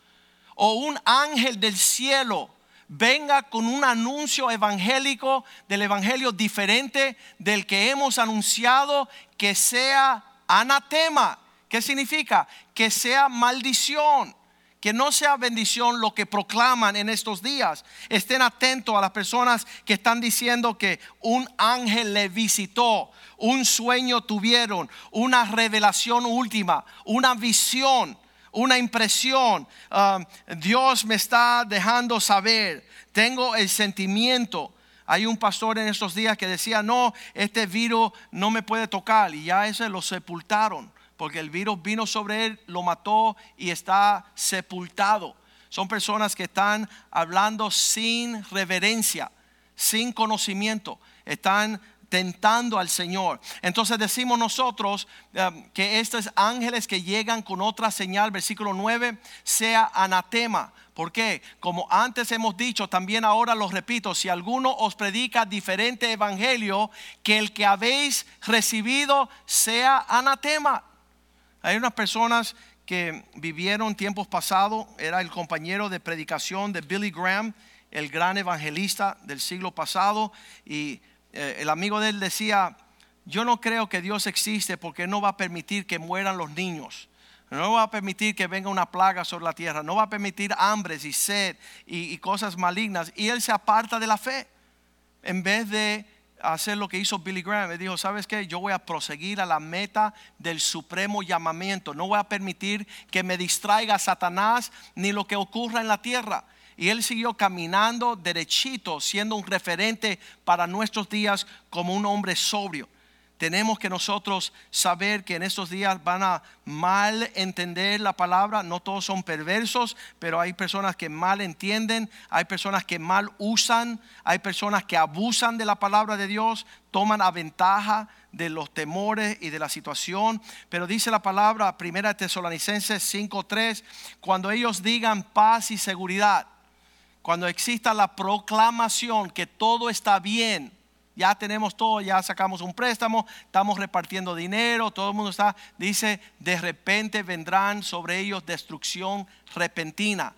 o un ángel del cielo venga con un anuncio evangélico del evangelio diferente del que hemos anunciado, que sea anatema. ¿Qué significa? Que sea maldición, Que no sea bendición lo que proclaman en estos días. Estén atentos a las personas que están diciendo que un ángel le visitó, un sueño tuvieron, una revelación última, una visión, una impresión. Um, Dios me está dejando saber. Tengo el sentimiento. Hay un pastor en estos días que decía, no, este virus no me puede tocar. Y ya ese lo sepultaron porque el virus vino sobre él, lo mató y está sepultado. Son personas que están hablando sin reverencia, sin conocimiento, están tentando al Señor. Entonces decimos nosotros um, que estos ángeles que llegan con otra señal, versículo 9, sea anatema. ¿Por qué? Como antes hemos dicho, también ahora lo repito, si alguno os predica diferente evangelio, que el que habéis recibido sea anatema. Hay unas personas que vivieron tiempos pasados, era el compañero de predicación de Billy Graham, el gran evangelista del siglo pasado, y eh, el amigo de él decía, yo no creo que Dios existe porque no va a permitir que mueran los niños. No va a permitir que venga una plaga sobre la tierra. No va a permitir hambres y sed y cosas malignas. Y él se aparta de la fe. En vez de hacer lo que hizo Billy Graham. Él dijo, ¿sabes qué? Yo voy a proseguir a la meta del supremo llamamiento. No voy a permitir que me distraiga Satanás ni lo que ocurra en la tierra. Y él siguió caminando derechito, siendo un referente para nuestros días como un hombre sobrio tenemos que nosotros saber que en estos días van a mal entender la palabra. No todos son perversos, pero hay personas que mal entienden, hay personas que mal usan, hay personas que abusan de la palabra de Dios, toman a ventaja de los temores y de la situación. Pero dice la palabra, primera Tesalonicenses 5:3, cuando ellos digan paz y seguridad, cuando exista la proclamación que todo está bien ya tenemos todo, ya sacamos un préstamo, estamos repartiendo dinero, todo el mundo está, dice, de repente vendrán sobre ellos destrucción repentina.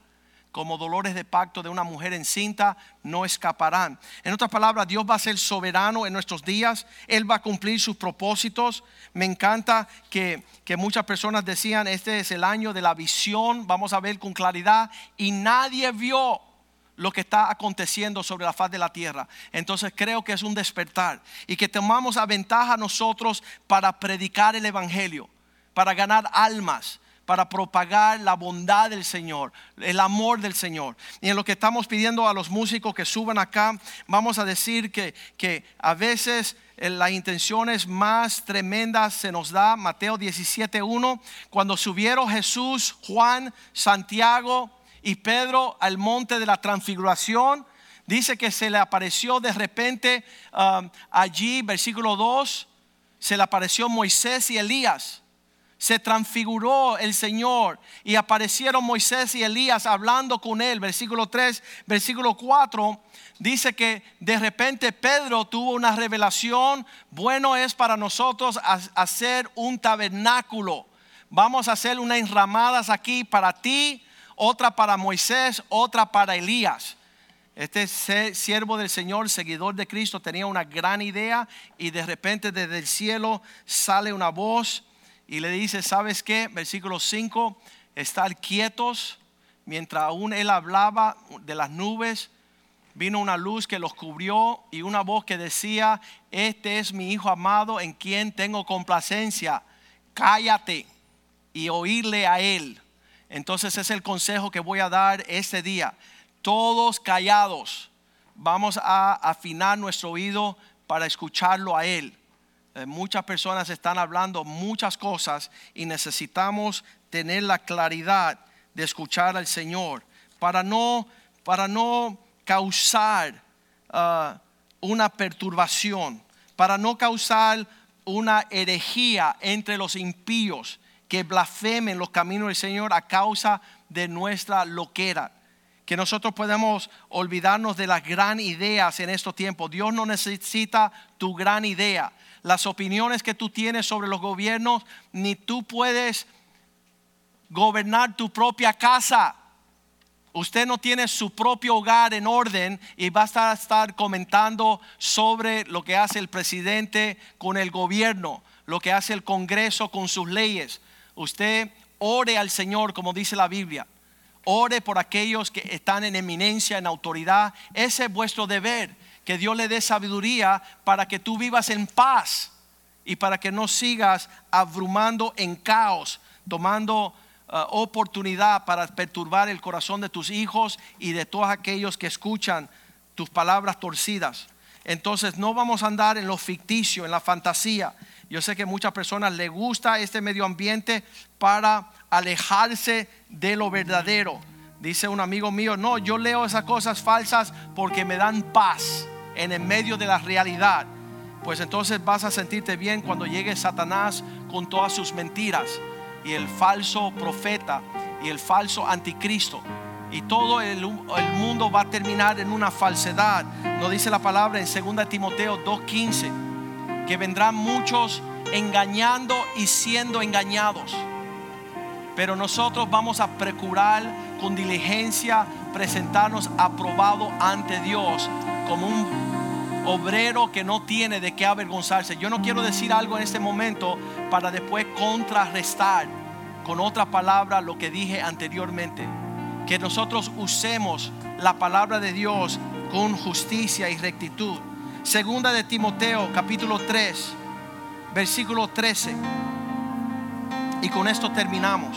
Como dolores de pacto de una mujer encinta no escaparán. En otras palabras, Dios va a ser soberano en nuestros días. Él va a cumplir sus propósitos. Me encanta que, que muchas personas decían, este es el año de la visión, vamos a ver con claridad. Y nadie vio lo que está aconteciendo sobre la faz de la tierra. Entonces creo que es un despertar y que tomamos a ventaja nosotros para predicar el Evangelio, para ganar almas, para propagar la bondad del Señor, el amor del Señor. Y en lo que estamos pidiendo a los músicos que suban acá, vamos a decir que, que a veces eh, las intenciones más tremendas se nos da, Mateo 17.1, cuando subieron Jesús, Juan, Santiago, y Pedro al monte de la transfiguración. Dice que se le apareció de repente um, allí, versículo 2, se le apareció Moisés y Elías. Se transfiguró el Señor y aparecieron Moisés y Elías hablando con él. Versículo 3, versículo 4 dice que de repente Pedro tuvo una revelación. Bueno es para nosotros hacer un tabernáculo. Vamos a hacer unas enramadas aquí para ti, otra para Moisés, otra para Elías. Este siervo del Señor, seguidor de Cristo, tenía una gran idea y de repente desde el cielo sale una voz y le dice, ¿sabes qué? Versículo 5, estar quietos. Mientras aún él hablaba de las nubes, vino una luz que los cubrió y una voz que decía, este es mi Hijo amado en quien tengo complacencia, cállate y oírle a él. Entonces es el consejo que voy a dar este día. Todos callados, vamos a afinar nuestro oído para escucharlo a Él. Eh, muchas personas están hablando muchas cosas y necesitamos tener la claridad de escuchar al Señor para no, para no causar ah, una perturbación, para no causar una herejía entre los impíos que blasfemen los caminos del Señor a causa de nuestra loquera. Que nosotros podemos olvidarnos de las gran ideas en estos tiempos. Dios no necesita tu gran idea. Las opiniones que tú tienes sobre los gobiernos, ni tú puedes gobernar tu propia casa. Usted no tiene su propio hogar en orden y va a estar comentando sobre lo que hace el presidente con el gobierno, lo que hace el Congreso con sus leyes. Usted ore al Señor como dice la Biblia. Ore por aquellos que están en eminencia, en autoridad. Ese es vuestro deber. Que Dios le dé sabiduría para que tú vivas en paz y para que no sigas abrumando en caos, tomando uh, oportunidad para perturbar el corazón de tus hijos y de todos aquellos que escuchan tus palabras torcidas. Entonces no vamos a andar en lo ficticio, en la fantasía. Yo sé que muchas personas les gusta este medio ambiente para alejarse de lo verdadero. Dice un amigo mío, no, yo leo esas cosas falsas porque me dan paz en el medio de la realidad. Pues entonces vas a sentirte bien cuando llegue Satanás con todas sus mentiras y el falso profeta y el falso anticristo. Y todo el, mundo va a terminar en una falsedad. Nos dice la palabra en 2 Timoteo 2.15 que vendrán muchos engañando y siendo engañados pero nosotros vamos a procurar con diligencia presentarnos aprobado ante Dios como un obrero que no tiene de qué avergonzarse. Yo no quiero decir algo en este momento para después contrarrestar con otra palabra lo que dije anteriormente. Que nosotros usemos la palabra de Dios con justicia y rectitud. Segunda de Timoteo capítulo 3, versículo 13. Y con esto terminamos.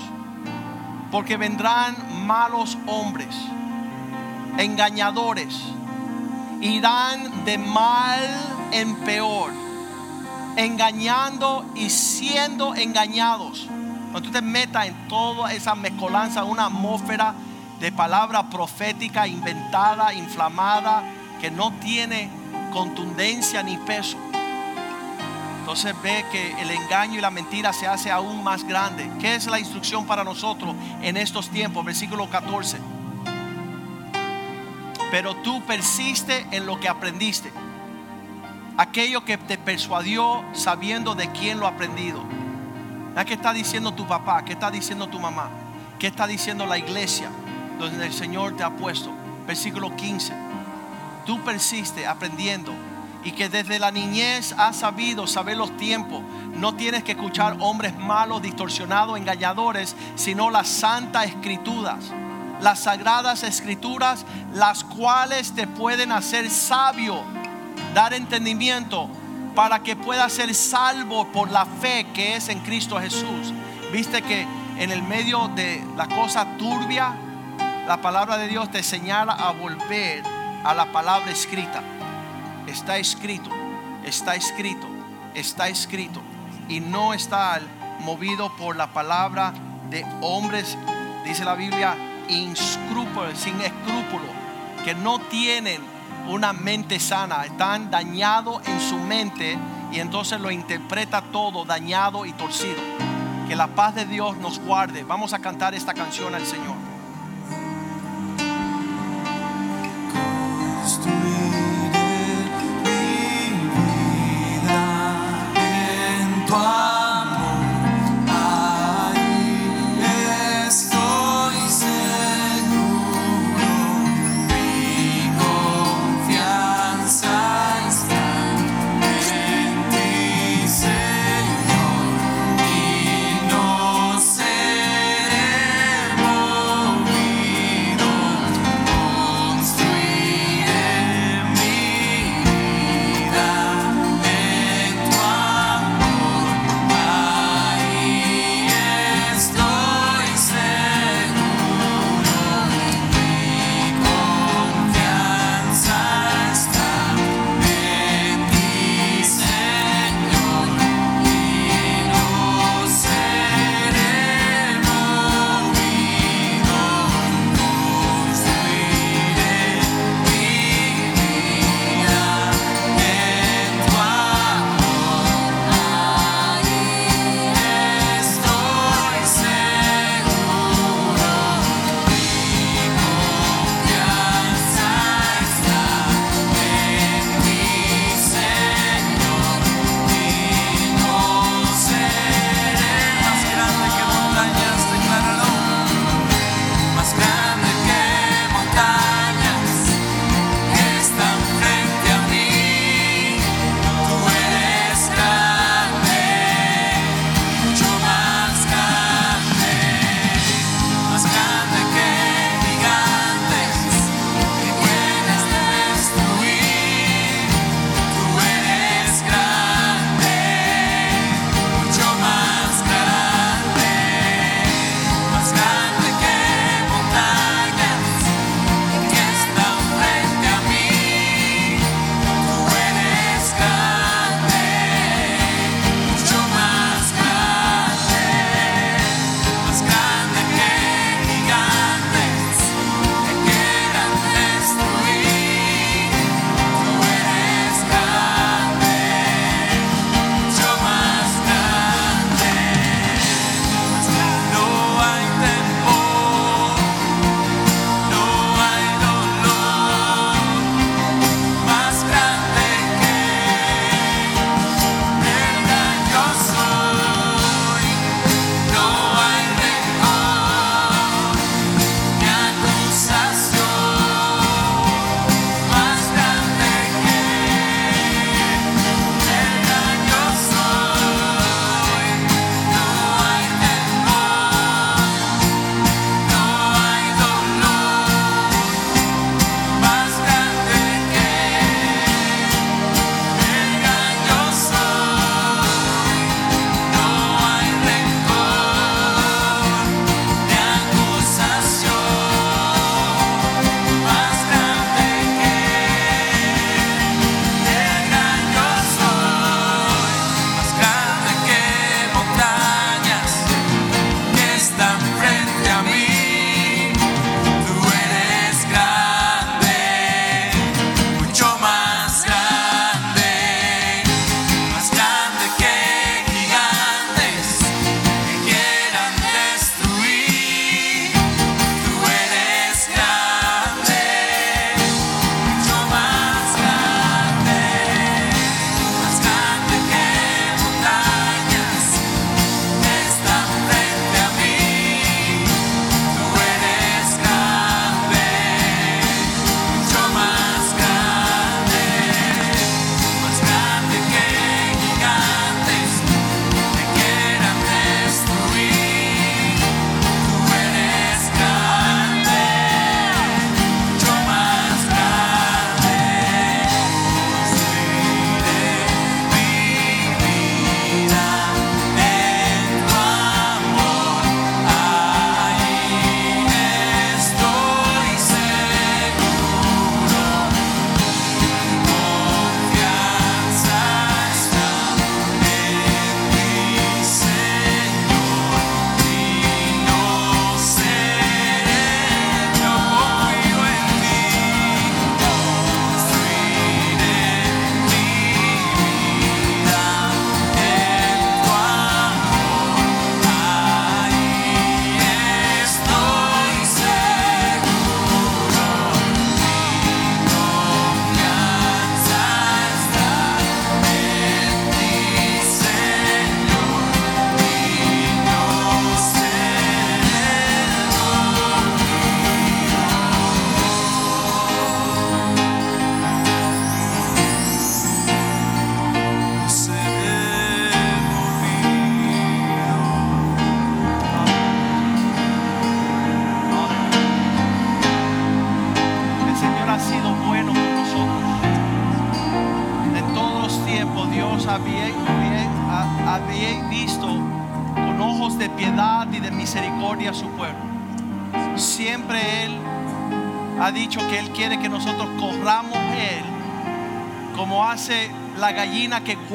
Porque vendrán malos hombres, engañadores, irán de mal en peor, engañando y siendo engañados. Cuando tú te metas en toda esa mezcolanza, una atmósfera de palabra profética inventada, inflamada, que no tiene contundencia ni peso entonces ve que el engaño y la mentira se hace aún más grande. ¿Qué es la instrucción para nosotros en estos tiempos? Versículo 14. Pero tú persiste en lo que aprendiste. Aquello que te persuadió sabiendo de quién lo aprendido. ¿Qué está diciendo tu papá? ¿Qué está diciendo tu mamá? ¿Qué está diciendo la iglesia donde el Señor te ha puesto? Versículo 15. Tú persiste aprendiendo y que desde la niñez has sabido saber los tiempos. No tienes que escuchar hombres malos, distorsionados, engañadores, sino las santas escrituras, las sagradas escrituras, las cuales te pueden hacer sabio, dar entendimiento para que puedas ser salvo por la fe que es en Cristo Jesús. Viste que en el medio de la cosa turbia, la palabra de Dios te señala a volver a la palabra escrita está escrito, está escrito, está escrito. Y no está movido por la palabra de hombres, dice la Biblia, inscrúpulos, sin escrúpulo, que no tienen una mente sana, están dañados en su mente y entonces lo interpreta todo dañado y torcido. Que la paz de Dios nos guarde. Vamos a cantar esta canción al Señor.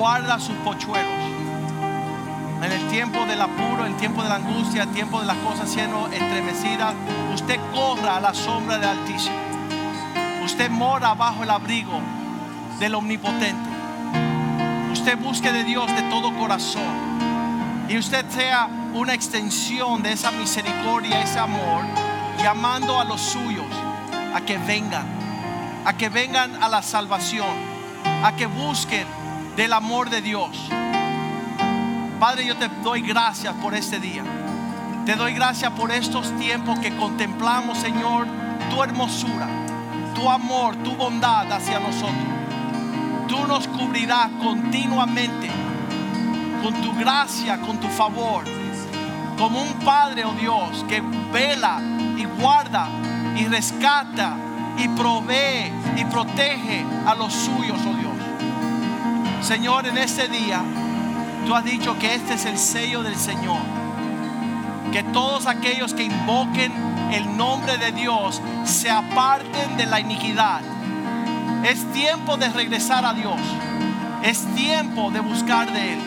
Guarda sus pochuelos. En el tiempo del apuro, el tiempo de la angustia, el tiempo de las cosas siendo estremecidas, usted corra a la sombra del Altísimo. Usted mora bajo el abrigo del Omnipotente. Usted busque de Dios de todo corazón. Y usted sea una extensión de esa misericordia, ese amor, llamando a los suyos a que vengan, a que vengan a la salvación, a que busquen del amor de Dios. Padre, yo te doy gracias por este día. Te doy gracias por estos tiempos que contemplamos, Señor, tu hermosura, tu amor, tu bondad hacia nosotros. Tú nos cubrirás continuamente con tu gracia, con tu favor, como un Padre, oh Dios, que vela y guarda y rescata y provee y protege a los suyos, oh Dios. Señor, en este día, tú has dicho que este es el sello del Señor. Que todos aquellos que invoquen el nombre de Dios se aparten de la iniquidad. Es tiempo de regresar a Dios. Es tiempo de buscar de Él.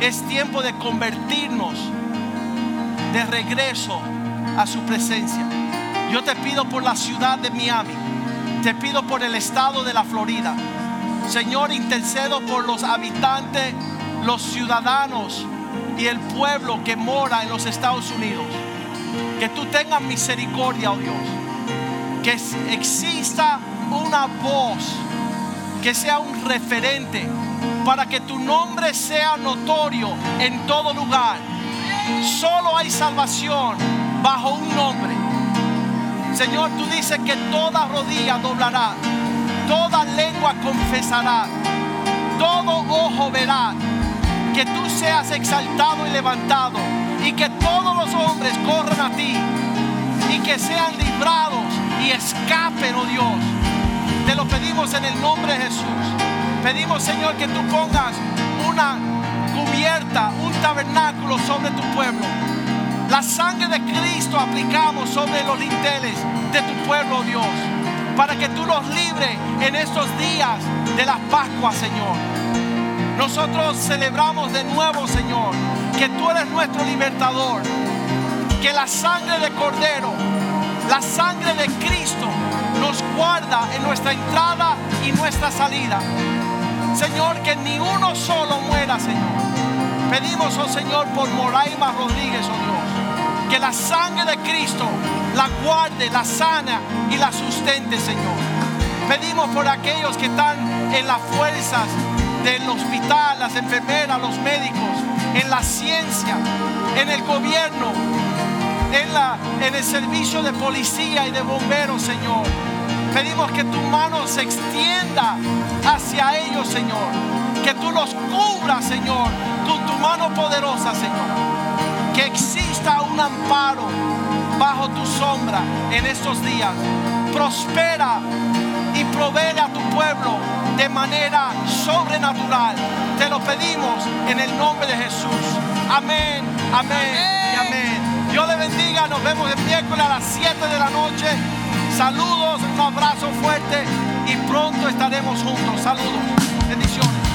Es tiempo de convertirnos de regreso a su presencia. Yo te pido por la ciudad de Miami. Te pido por el estado de la Florida. Señor, intercedo por los habitantes, los ciudadanos y el pueblo que mora en los Estados Unidos. Que tú tengas misericordia, oh Dios. Que exista una voz, que sea un referente para que tu nombre sea notorio en todo lugar. Solo hay salvación bajo un nombre. Señor, tú dices que toda rodilla doblará, toda lengua confesará, todo ojo verá que tú seas exaltado y levantado y que todos los hombres corran a ti y que sean librados y escapen, oh Dios. Te lo pedimos en el nombre de Jesús. Pedimos, Señor, que tú pongas una cubierta, un tabernáculo sobre tu pueblo. La sangre de Cristo aplicamos sobre los linteles de tu pueblo, oh Dios, para que tú los libres en estos días de la Pascua, Señor. Nosotros celebramos de nuevo, Señor, que tú eres nuestro libertador, que la sangre de Cordero, la sangre de Cristo nos guarda en nuestra entrada y nuestra salida. Señor, que ni uno solo muera, Señor. Pedimos, oh Señor, por Moraima Rodríguez, oh Dios, que la sangre de Cristo la guarde, la sana y la sustente, Señor. Pedimos por aquellos que están en las fuerzas del hospital, las enfermeras, los médicos, en la ciencia, en el gobierno, en, el servicio de policía y de bomberos, Señor. Pedimos que tu mano se extienda hacia ellos, Señor. Que tú los cubras, Señor, con tu mano poderosa, Señor. Que exista un amparo bajo tu sombra en estos días. Prospera y provee a tu pueblo de manera sobrenatural. Te lo pedimos en el nombre de Jesús. Amén, amén, y amén. Dios le bendiga. Nos vemos el miércoles a las 7 de la noche. Saludos, un abrazo fuerte y pronto estaremos juntos. Saludos, bendiciones.